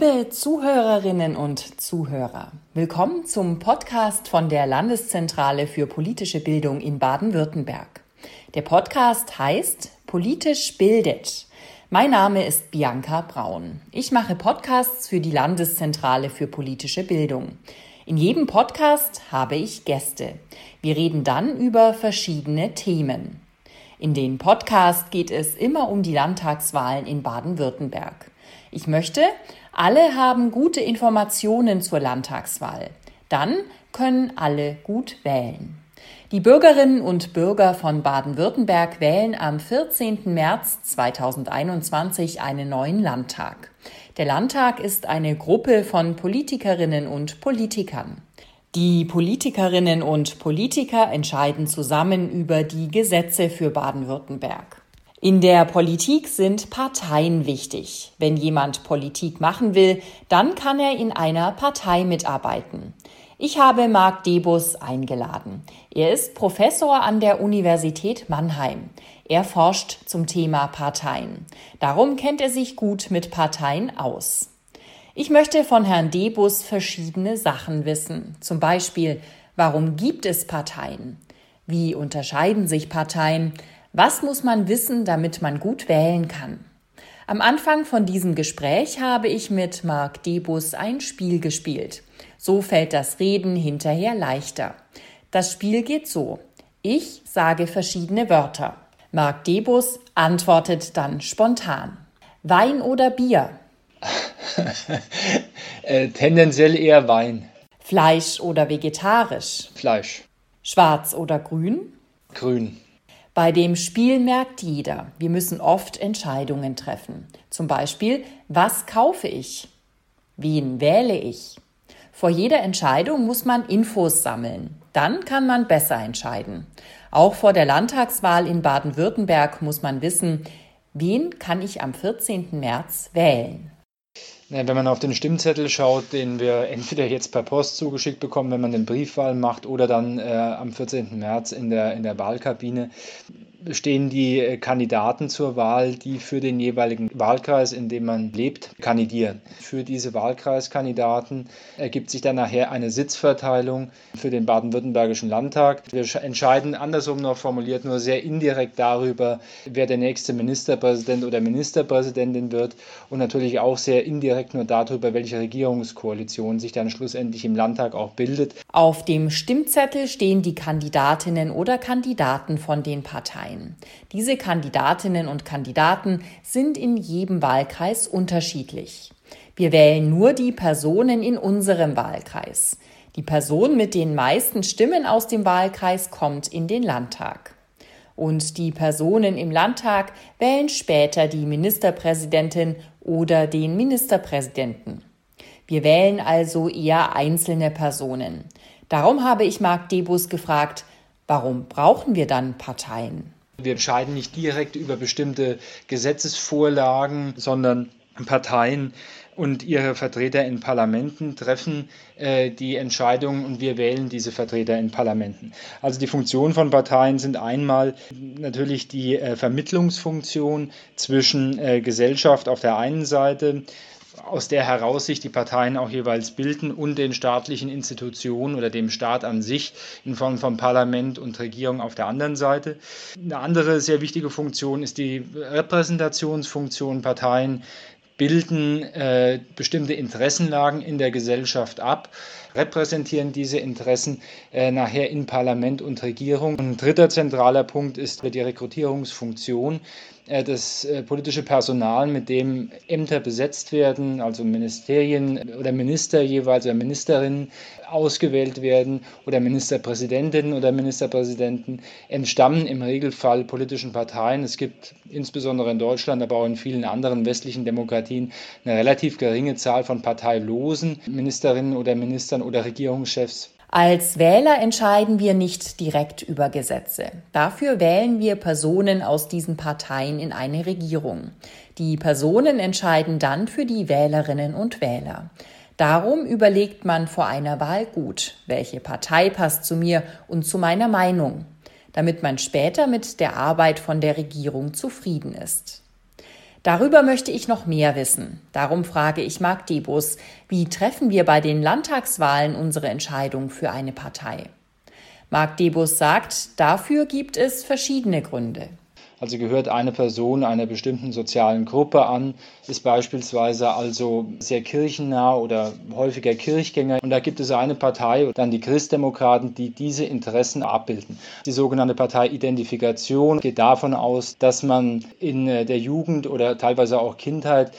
Liebe Zuhörerinnen und Zuhörer, willkommen zum Podcast von der Landeszentrale für politische Bildung in Baden-Württemberg. Der Podcast heißt Politisch bildet. Mein Name ist Bianca Braun. Ich mache Podcasts für die Landeszentrale für politische Bildung. In jedem Podcast habe ich Gäste. Wir reden dann über verschiedene Themen. In den Podcast geht es immer um die Landtagswahlen in Baden-Württemberg. Ich möchte, alle haben gute Informationen zur Landtagswahl. Dann können alle gut wählen. Die Bürgerinnen und Bürger von Baden-Württemberg wählen am 14. März 2021 einen neuen Landtag. Der Landtag ist eine Gruppe von Politikerinnen und Politikern. Die Politikerinnen und Politiker entscheiden zusammen über die Gesetze für Baden-Württemberg. In der Politik sind Parteien wichtig. Wenn jemand Politik machen will, dann kann er in einer Partei mitarbeiten. Ich habe Marc Debus eingeladen. Er ist Professor an der Universität Mannheim. Er forscht zum Thema Parteien. Darum kennt er sich gut mit Parteien aus. Ich möchte von Herrn Debus verschiedene Sachen wissen. Zum Beispiel, warum gibt es Parteien? Wie unterscheiden sich Parteien? Was muss man wissen, damit man gut wählen kann? Am Anfang von diesem Gespräch habe ich mit Marc Debus ein Spiel gespielt. So fällt das Reden hinterher leichter. Das Spiel geht so. Ich sage verschiedene Wörter. Marc Debus antwortet dann spontan. Wein oder Bier? äh, tendenziell eher Wein. Fleisch oder vegetarisch? Fleisch. Schwarz oder grün? Grün. Bei dem Spiel merkt jeder, wir müssen oft Entscheidungen treffen. Zum Beispiel, was kaufe ich? Wen wähle ich? Vor jeder Entscheidung muss man Infos sammeln. Dann kann man besser entscheiden. Auch vor der Landtagswahl in Baden-Württemberg muss man wissen, wen kann ich am 14. März wählen. Wenn man auf den Stimmzettel schaut, den wir entweder jetzt per Post zugeschickt bekommen, wenn man den Briefwahl macht, oder dann äh, am 14. März in der, in der Wahlkabine, stehen die äh, Kandidaten zur Wahl, die für den jeweiligen Wahlkreis, in dem man lebt, kandidieren. Für diese Wahlkreiskandidaten ergibt sich dann nachher eine Sitzverteilung für den baden-württembergischen Landtag. Wir entscheiden andersrum noch formuliert nur sehr indirekt darüber, wer der nächste Ministerpräsident oder Ministerpräsidentin wird und natürlich auch sehr indirekt nur darüber, welche Regierungskoalition sich dann schlussendlich im Landtag auch bildet. Auf dem Stimmzettel stehen die Kandidatinnen oder Kandidaten von den Parteien ein. Diese Kandidatinnen und Kandidaten sind in jedem Wahlkreis unterschiedlich. Wir wählen nur die Personen in unserem Wahlkreis. Die Person mit den meisten Stimmen aus dem Wahlkreis kommt in den Landtag. Und die Personen im Landtag wählen später die Ministerpräsidentin oder den Ministerpräsidenten. Wir wählen also eher einzelne Personen. Darum habe ich Marc Debus gefragt, warum brauchen wir dann Parteien? Wir entscheiden nicht direkt über bestimmte Gesetzesvorlagen, sondern Parteien und ihre Vertreter in Parlamenten treffen äh, die Entscheidungen und wir wählen diese Vertreter in Parlamenten. Also die Funktionen von Parteien sind einmal natürlich die äh, Vermittlungsfunktion zwischen äh, Gesellschaft auf der einen Seite, aus der heraus sich die Parteien auch jeweils bilden und den staatlichen Institutionen oder dem Staat an sich in Form von Parlament und Regierung auf der anderen Seite. Eine andere sehr wichtige Funktion ist die Repräsentationsfunktion. Parteien bilden äh, bestimmte Interessenlagen in der Gesellschaft ab, repräsentieren diese Interessen äh, nachher in Parlament und Regierung. Und ein dritter zentraler Punkt ist die Rekrutierungsfunktion. Äh, das äh, politische Personal, mit dem Ämter besetzt werden, also Ministerien oder Minister jeweils oder Ministerinnen ausgewählt werden oder Ministerpräsidentinnen oder Ministerpräsidenten, entstammen im Regelfall politischen Parteien. Es gibt insbesondere in Deutschland, aber auch in vielen anderen westlichen Demokratien eine relativ geringe Zahl von parteilosen Ministerinnen oder Ministern oder Regierungschefs. Als Wähler entscheiden wir nicht direkt über Gesetze. Dafür wählen wir Personen aus diesen Parteien in eine Regierung. Die Personen entscheiden dann für die Wählerinnen und Wähler. Darum überlegt man vor einer Wahl gut, welche Partei passt zu mir und zu meiner Meinung, damit man später mit der Arbeit von der Regierung zufrieden ist. Darüber möchte ich noch mehr wissen. Darum frage ich Marc Debus, wie treffen wir bei den Landtagswahlen unsere Entscheidung für eine Partei? Marc Debus sagt, dafür gibt es verschiedene Gründe. Also gehört eine Person einer bestimmten sozialen Gruppe an, ist beispielsweise also sehr kirchennah oder häufiger Kirchgänger. Und da gibt es eine Partei, dann die Christdemokraten, die diese Interessen abbilden. Die sogenannte Parteiidentifikation geht davon aus, dass man in der Jugend oder teilweise auch Kindheit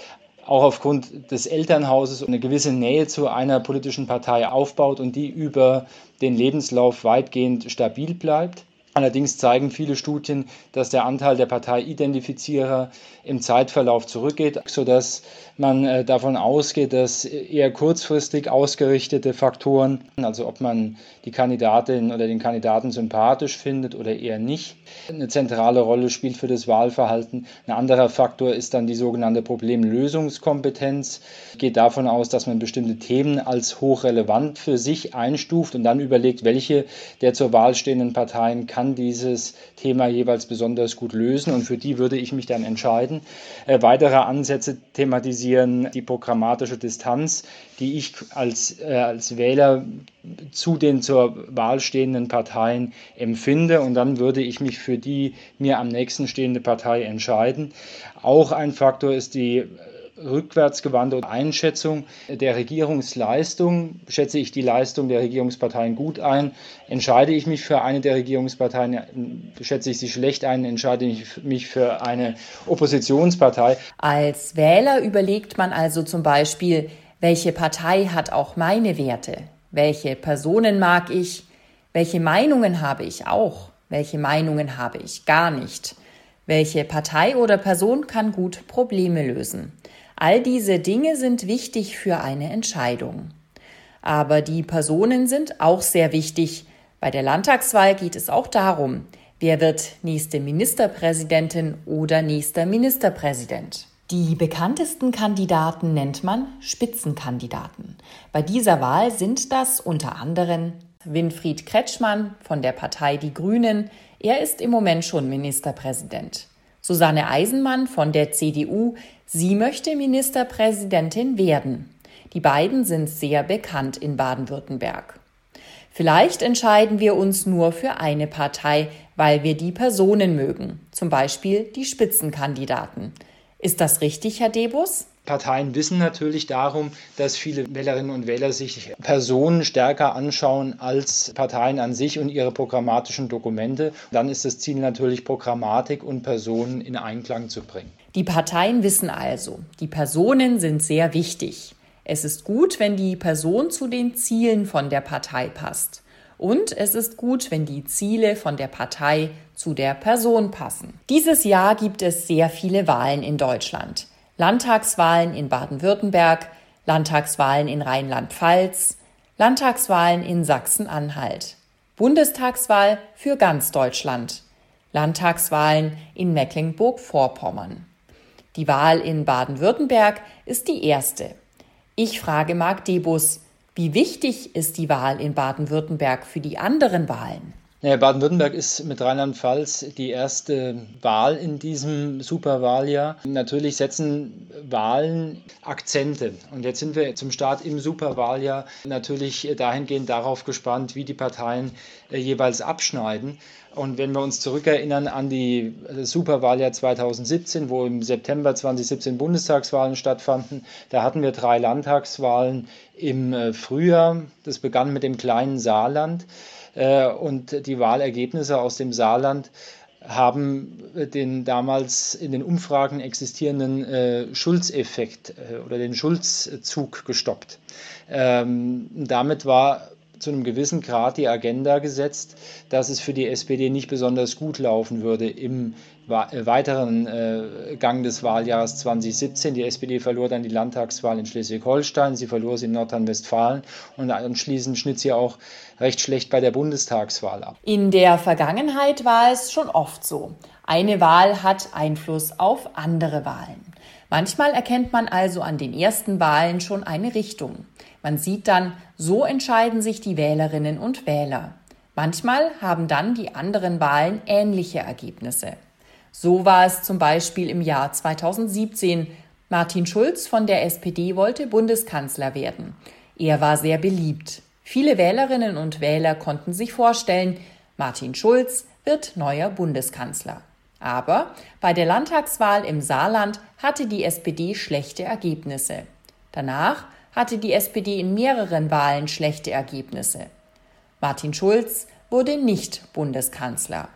auch aufgrund des Elternhauses eine gewisse Nähe zu einer politischen Partei aufbaut und die über den Lebenslauf weitgehend stabil bleibt. Allerdings zeigen viele Studien, dass der Anteil der Parteiidentifizierer im Zeitverlauf zurückgeht, sodass man äh, davon ausgeht, dass eher kurzfristig ausgerichtete Faktoren, also ob man die Kandidatin oder den Kandidaten sympathisch findet oder eher nicht, eine zentrale Rolle spielt für das Wahlverhalten. Ein anderer Faktor ist dann die sogenannte Problemlösungskompetenz. Geht davon aus, dass man bestimmte Themen als hochrelevant für sich einstuft und dann überlegt, welche der zur Wahl stehenden Parteien kann dieses Thema jeweils besonders gut lösen und für die würde ich mich dann entscheiden. Äh, weitere Ansätze thematisieren die programmatische Distanz, die ich als, äh, als Wähler zu den zur Wahl stehenden Parteien empfinde und dann würde ich mich für die mir am nächsten stehende Partei entscheiden. Auch ein Faktor ist die rückwärtsgewandte Einschätzung der Regierungsleistung. Schätze ich die Leistung der Regierungsparteien gut ein, entscheide ich mich für eine der Regierungsparteien, schätze ich sie schlecht ein, entscheide ich mich für eine Oppositionspartei. Als Wähler überlegt man also zum Beispiel, welche Partei hat auch meine Werte? Welche Personen mag ich? Welche Meinungen habe ich auch? Welche Meinungen habe ich gar nicht? Welche Partei oder Person kann gut Probleme lösen? All diese Dinge sind wichtig für eine Entscheidung. Aber die Personen sind auch sehr wichtig. Bei der Landtagswahl geht es auch darum, wer wird nächste Ministerpräsidentin oder nächster Ministerpräsident. Die bekanntesten Kandidaten nennt man Spitzenkandidaten. Bei dieser Wahl sind das unter anderem Winfried Kretschmann von der Partei Die Grünen. Er ist im Moment schon Ministerpräsident. Susanne Eisenmann von der CDU. Sie möchte Ministerpräsidentin werden. Die beiden sind sehr bekannt in Baden-Württemberg. Vielleicht entscheiden wir uns nur für eine Partei, weil wir die Personen mögen, zum Beispiel die Spitzenkandidaten. Ist das richtig, Herr Debus? Parteien wissen natürlich darum, dass viele Wählerinnen und Wähler sich Personen stärker anschauen als Parteien an sich und ihre programmatischen Dokumente. Dann ist das Ziel natürlich, Programmatik und Personen in Einklang zu bringen. Die Parteien wissen also, die Personen sind sehr wichtig. Es ist gut, wenn die Person zu den Zielen von der Partei passt. Und es ist gut, wenn die Ziele von der Partei zu der Person passen. Dieses Jahr gibt es sehr viele Wahlen in Deutschland. Landtagswahlen in Baden-Württemberg, Landtagswahlen in Rheinland-Pfalz, Landtagswahlen in Sachsen-Anhalt, Bundestagswahl für ganz Deutschland, Landtagswahlen in Mecklenburg-Vorpommern. Die Wahl in Baden-Württemberg ist die erste. Ich frage Marc Debus, wie wichtig ist die Wahl in Baden-Württemberg für die anderen Wahlen? Naja, Baden-Württemberg ist mit Rheinland-Pfalz die erste Wahl in diesem Superwahljahr. Natürlich setzen Wahlen Akzente. Und jetzt sind wir zum Start im Superwahljahr natürlich dahingehend darauf gespannt, wie die Parteien äh, jeweils abschneiden. Und wenn wir uns zurückerinnern an die Superwahljahr 2017, wo im September 2017 Bundestagswahlen stattfanden, da hatten wir drei Landtagswahlen im äh, Frühjahr. Das begann mit dem kleinen Saarland. Äh, und die Wahlergebnisse aus dem Saarland haben den damals in den Umfragen existierenden äh, Schulzeffekt äh, oder den Schulzzug gestoppt. Ähm, damit war zu einem gewissen Grad die Agenda gesetzt, dass es für die SPD nicht besonders gut laufen würde im äh, weiteren äh, Gang des Wahljahres 2017. Die SPD verlor dann die Landtagswahl in Schleswig-Holstein, sie verlor sie in Nordrhein-Westfalen und anschließend schnitt sie auch recht schlecht bei der Bundestagswahl ab. In der Vergangenheit war es schon oft so. Eine Wahl hat Einfluss auf andere Wahlen. Manchmal erkennt man also an den ersten Wahlen schon eine Richtung. Man sieht dann, so entscheiden sich die Wählerinnen und Wähler. Manchmal haben dann die anderen Wahlen ähnliche Ergebnisse. So war es zum Beispiel im Jahr 2017. Martin Schulz von der SPD wollte Bundeskanzler werden. Er war sehr beliebt. Viele Wählerinnen und Wähler konnten sich vorstellen, Martin Schulz wird neuer Bundeskanzler. Aber bei der Landtagswahl im Saarland hatte die SPD schlechte Ergebnisse. Danach hatte die SPD in mehreren Wahlen schlechte Ergebnisse. Martin Schulz wurde nicht Bundeskanzler.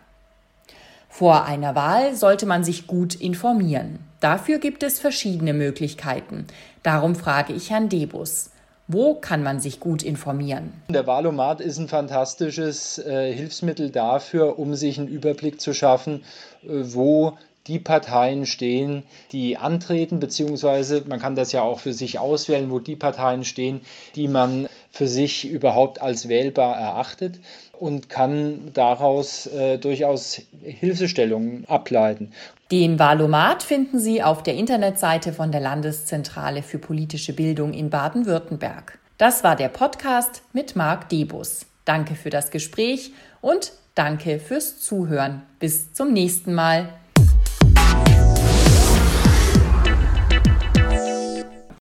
Vor einer Wahl sollte man sich gut informieren. Dafür gibt es verschiedene Möglichkeiten. Darum frage ich Herrn Debus. Wo kann man sich gut informieren? Der Wahlomat ist ein fantastisches äh, Hilfsmittel dafür, um sich einen Überblick zu schaffen, äh, wo die Parteien stehen, die antreten, beziehungsweise man kann das ja auch für sich auswählen, wo die Parteien stehen, die man für sich überhaupt als wählbar erachtet und kann daraus äh, durchaus Hilfestellungen ableiten. Den Wahlomat finden Sie auf der Internetseite von der Landeszentrale für politische Bildung in Baden-Württemberg. Das war der Podcast mit Marc Debus. Danke für das Gespräch und danke fürs Zuhören. Bis zum nächsten Mal.